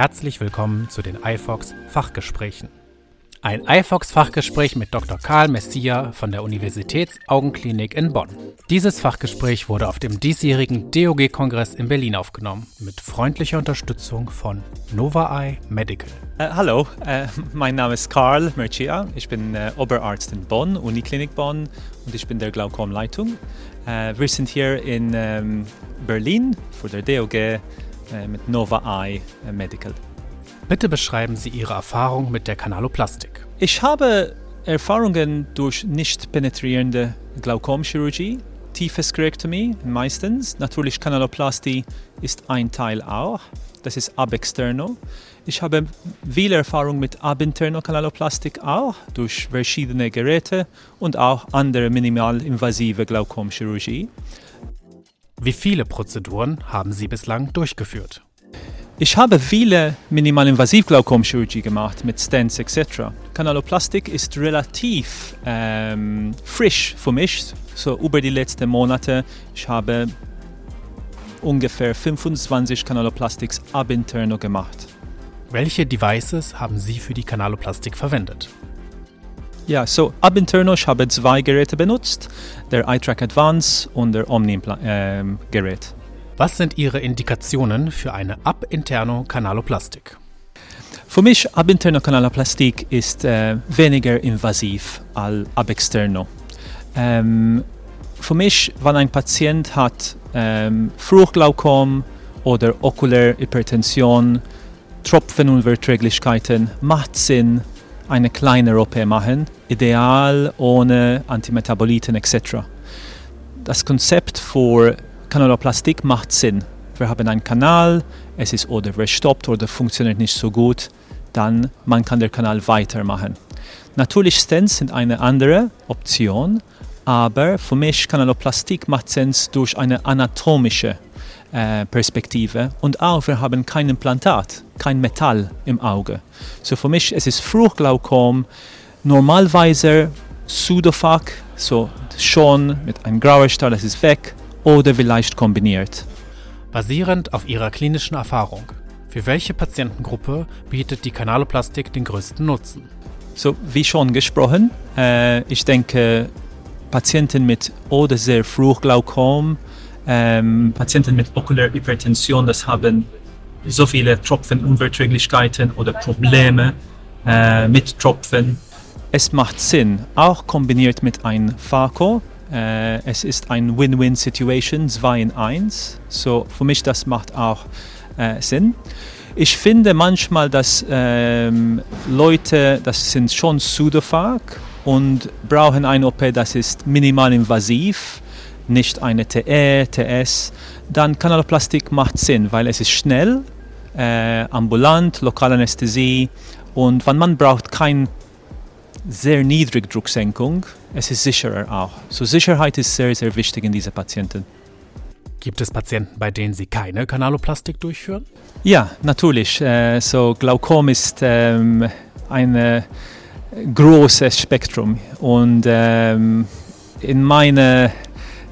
Herzlich willkommen zu den iFox Fachgesprächen. Ein iFox Fachgespräch mit Dr. Karl Messia von der Universitätsaugenklinik in Bonn. Dieses Fachgespräch wurde auf dem diesjährigen DOG-Kongress in Berlin aufgenommen, mit freundlicher Unterstützung von Nova Eye Medical. Uh, hallo, uh, mein Name ist Karl Mercia. Ich bin uh, Oberarzt in Bonn, Uniklinik Bonn und ich bin der Glaukomleitung. wir sind hier in ähm, Berlin für der DOG mit Nova Eye Medical. Bitte beschreiben Sie Ihre Erfahrung mit der Kanaloplastik. Ich habe Erfahrungen durch nicht penetrierende Glaukomchirurgie, Tiefeskrektomie meistens. Natürlich Kanaloplastie ist ein Teil auch. Das ist abexterno. Ich habe viel Erfahrung mit abinterno Kanaloplastik auch durch verschiedene Geräte und auch andere minimalinvasive Glaukomchirurgie. Wie viele Prozeduren haben Sie bislang durchgeführt? Ich habe viele Minimalinvasiv-Glaukomchirurgie gemacht mit Stents etc. Kanaloplastik ist relativ ähm, frisch für mich, so über die letzten Monate. Ich habe ungefähr 25 Kanaloplastiks ab interno gemacht. Welche Devices haben Sie für die Kanaloplastik verwendet? Ja, so ab interno, ich habe zwei Geräte benutzt, der iTrack Advance und der Omni-Gerät. Ähm, Was sind Ihre Indikationen für eine ab-interno Kanaloplastik? Für mich ab-interno Kanaloplastik ist äh, weniger invasiv als ab-externo. Ähm, für mich, wenn ein Patient hat ähm, Fruchtglaukom oder okulär Hypertension, Tropfenunverträglichkeiten, macht Sinn, eine kleine OP machen, ideal ohne Antimetaboliten etc. Das Konzept für Kanaloplastik macht Sinn. Wir haben einen Kanal, es ist oder verstoppt oder funktioniert nicht so gut, dann man kann den Kanal weitermachen. Natürlich Stents sind eine andere Option, aber für mich Kanaloplastik macht Sinn durch eine anatomische Perspektive und auch wir haben kein Implantat, kein Metall im Auge. So für mich es ist Fruchtglaukom normalerweise Pseudophag, so schon mit einem grauer Stahl, das ist weg, oder vielleicht kombiniert. Basierend auf Ihrer klinischen Erfahrung, für welche Patientengruppe bietet die Kanaloplastik den größten Nutzen? So wie schon gesprochen, äh, ich denke Patienten mit oder sehr Fruchtglaukom ähm, Patienten mit okulärer Hypertension, das haben so viele Tropfenunverträglichkeiten oder Probleme äh, mit Tropfen. Es macht Sinn, auch kombiniert mit einem Phaco. Äh, es ist ein Win-Win-Situation, 2 in 1. So für mich das macht auch äh, Sinn. Ich finde manchmal, dass ähm, Leute, das sind schon Pseudophag und brauchen eine OP, das ist minimal invasiv nicht eine TE, TS, dann Kanaloplastik macht Sinn, weil es ist schnell, äh, ambulant, Lokalanästhesie und wenn man braucht kein sehr niedrige Drucksenkung, es ist sicherer auch. So Sicherheit ist sehr, sehr wichtig in diesen Patienten. Gibt es Patienten, bei denen Sie keine Kanaloplastik durchführen? Ja, natürlich. Äh, so Glaukom ist ähm, ein großes Spektrum und ähm, in meiner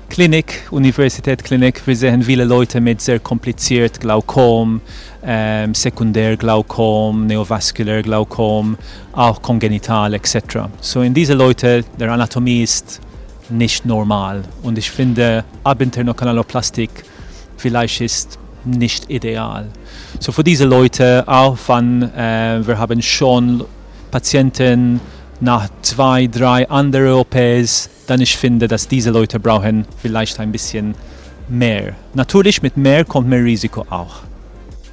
Klinik, Universitätsklinik, wir sehen viele Leute mit sehr kompliziert Glaukom, ähm, Sekundärglaukom, Neovaskulär Glaukom, auch kongenital etc. So in diese Leute, der Anatomie ist nicht normal und ich finde Abinternokanaloplastik vielleicht ist nicht ideal. So für diese Leute, auch wenn äh, wir haben schon Patienten nach zwei, drei anderen OPs, dann ich finde, dass diese Leute brauchen vielleicht ein bisschen mehr. Natürlich mit mehr kommt mehr Risiko auch.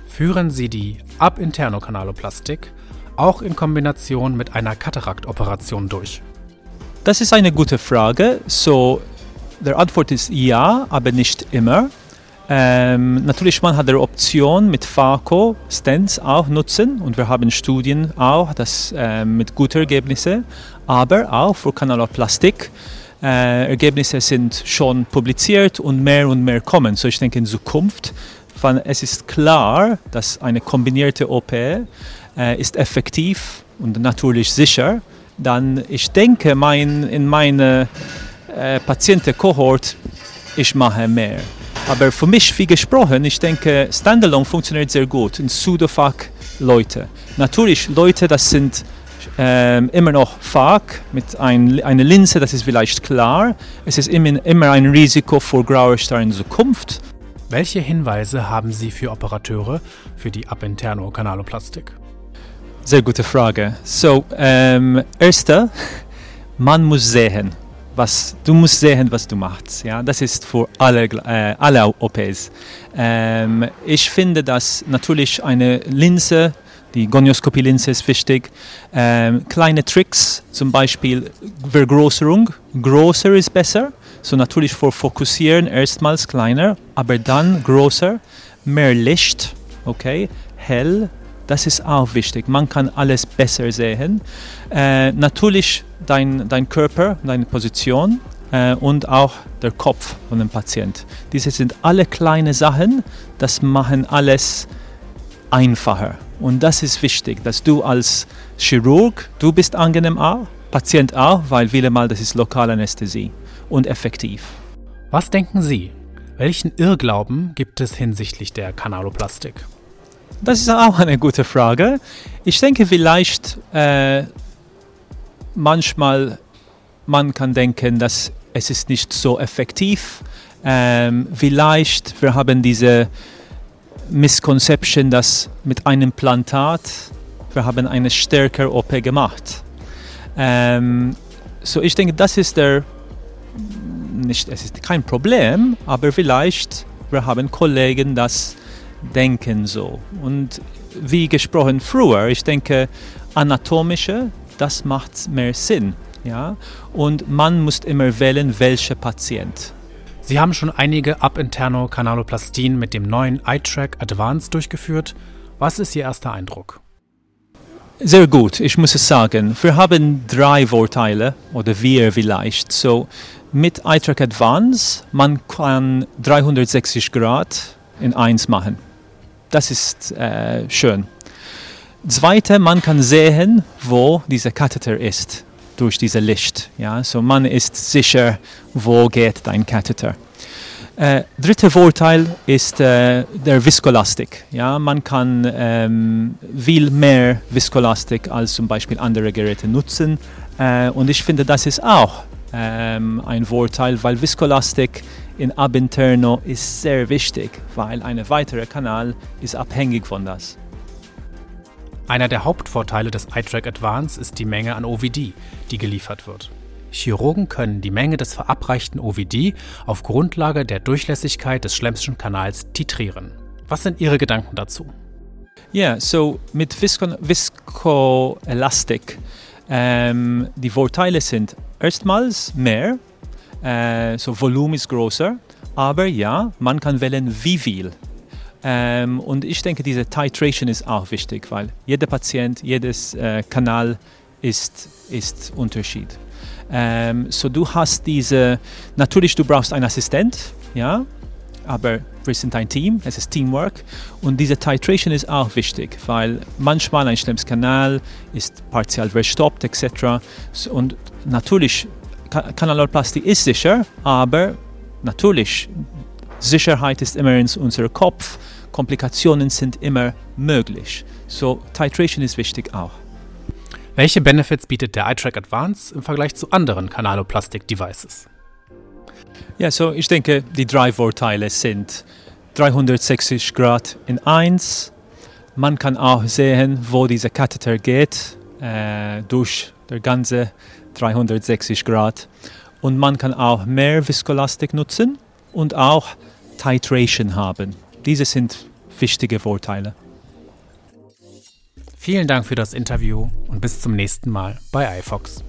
Führen Sie die Ab-Interno-Kanaloplastik auch in Kombination mit einer Kataraktoperation durch? Das ist eine gute Frage. So, der Antwort ist ja, aber nicht immer. Ähm, natürlich, man hat die Option mit Phaco Stents auch nutzen und wir haben Studien auch, das äh, mit guten Ergebnissen, aber auch für Kanaloplastik. Äh, Ergebnisse sind schon publiziert und mehr und mehr kommen. So ich denke in Zukunft, wenn es ist klar, dass eine kombinierte OP äh, ist effektiv und natürlich sicher, dann ich denke mein, in meiner äh, Patientenkohort, ich mache mehr. Aber für mich, wie gesprochen, ich denke, Standalone funktioniert sehr gut. In Pseudofach Leute. Natürlich, Leute, das sind ähm, immer noch Fach mit ein, einer Linse, das ist vielleicht klar. Es ist immer, immer ein Risiko für graue Star in Zukunft. Welche Hinweise haben Sie für Operateure für die Abinterno Kanaloplastik? Sehr gute Frage. So, ähm, erster, man muss sehen, was du musst sehen, was du machst. Ja, das ist für alle, äh, alle OPs. Ähm, ich finde, dass natürlich eine Linse, die Gonioskopie-Linse ist wichtig. Ähm, kleine Tricks, zum Beispiel Vergrößerung. Größer ist besser. So natürlich für Fokussieren erstmals kleiner, aber dann größer. Mehr Licht, okay, hell, das ist auch wichtig. Man kann alles besser sehen. Äh, natürlich dein, dein Körper, deine Position äh, und auch der Kopf von dem Patient. Diese sind alle kleine Sachen, das machen alles einfacher. Und das ist wichtig, dass du als Chirurg, du bist angenehm auch, Patient auch, weil viele Mal das ist lokale Anästhesie und effektiv. Was denken Sie? Welchen Irrglauben gibt es hinsichtlich der Kanaloplastik? Das ist auch eine gute Frage. Ich denke vielleicht äh, manchmal man kann denken, dass es ist nicht so effektiv. Ähm, vielleicht wir haben diese Misconception, dass mit einem Plantat wir haben eine stärkere OP gemacht. Ähm, so ich denke, das ist der nicht, es ist kein Problem, aber vielleicht wir haben Kollegen, das denken so. Und wie gesprochen früher, ich denke, anatomische, das macht mehr Sinn. Ja? Und man muss immer wählen, welcher Patient. Sie haben schon einige Abinterno Kanaloplastien mit dem neuen iTrack Advanced durchgeführt. Was ist Ihr erster Eindruck? Sehr gut, ich muss es sagen. Wir haben drei Vorteile, oder wir vielleicht. So, mit iTrack Advanced, man kann 360 Grad in eins machen. Das ist äh, schön. Zweite, man kann sehen, wo dieser Katheter ist durch dieses Licht. Ja? So man ist sicher, wo geht dein Katheter. Äh, dritter Vorteil ist äh, der Viskolastik. Ja, man kann ähm, viel mehr Viskolastik als zum Beispiel andere Geräte nutzen. Äh, und ich finde, das ist auch ähm, ein Vorteil, weil Viskolastik in Abinterno ist sehr wichtig, weil ein weiterer Kanal ist abhängig von das. Einer der Hauptvorteile des iTrack Advance ist die Menge an OVD, die geliefert wird. Chirurgen können die Menge des verabreichten OVD auf Grundlage der Durchlässigkeit des Schlemmschen Kanals titrieren. Was sind Ihre Gedanken dazu? Ja, yeah, so mit Visco ähm, die Vorteile sind erstmals mehr, äh, so Volumen ist größer, aber ja, man kann wählen, wie viel. Ähm, und ich denke, diese Titration ist auch wichtig, weil jeder Patient, jedes äh, Kanal ist, ist Unterschied. Ähm, so du hast diese, natürlich du brauchst einen Assistent, ja, aber wir sind ein Team, es ist Teamwork und diese Titration ist auch wichtig, weil manchmal ein Schlemmskanal ist partiell verstoppt etc. Und natürlich Kanaloplastie ist sicher, aber natürlich Sicherheit ist immer in unserem Kopf, Komplikationen sind immer möglich. So Titration ist wichtig auch. Welche Benefits bietet der iTrack Advance im Vergleich zu anderen Kanaloplastik-Devices? Ja, so ich denke, die drei Vorteile sind 360 Grad in 1. Man kann auch sehen, wo dieser Katheter geht, äh, durch der ganze 360 Grad. Und man kann auch mehr Viskolastik nutzen und auch Titration haben. Diese sind wichtige Vorteile. Vielen Dank für das Interview und bis zum nächsten Mal bei iFox.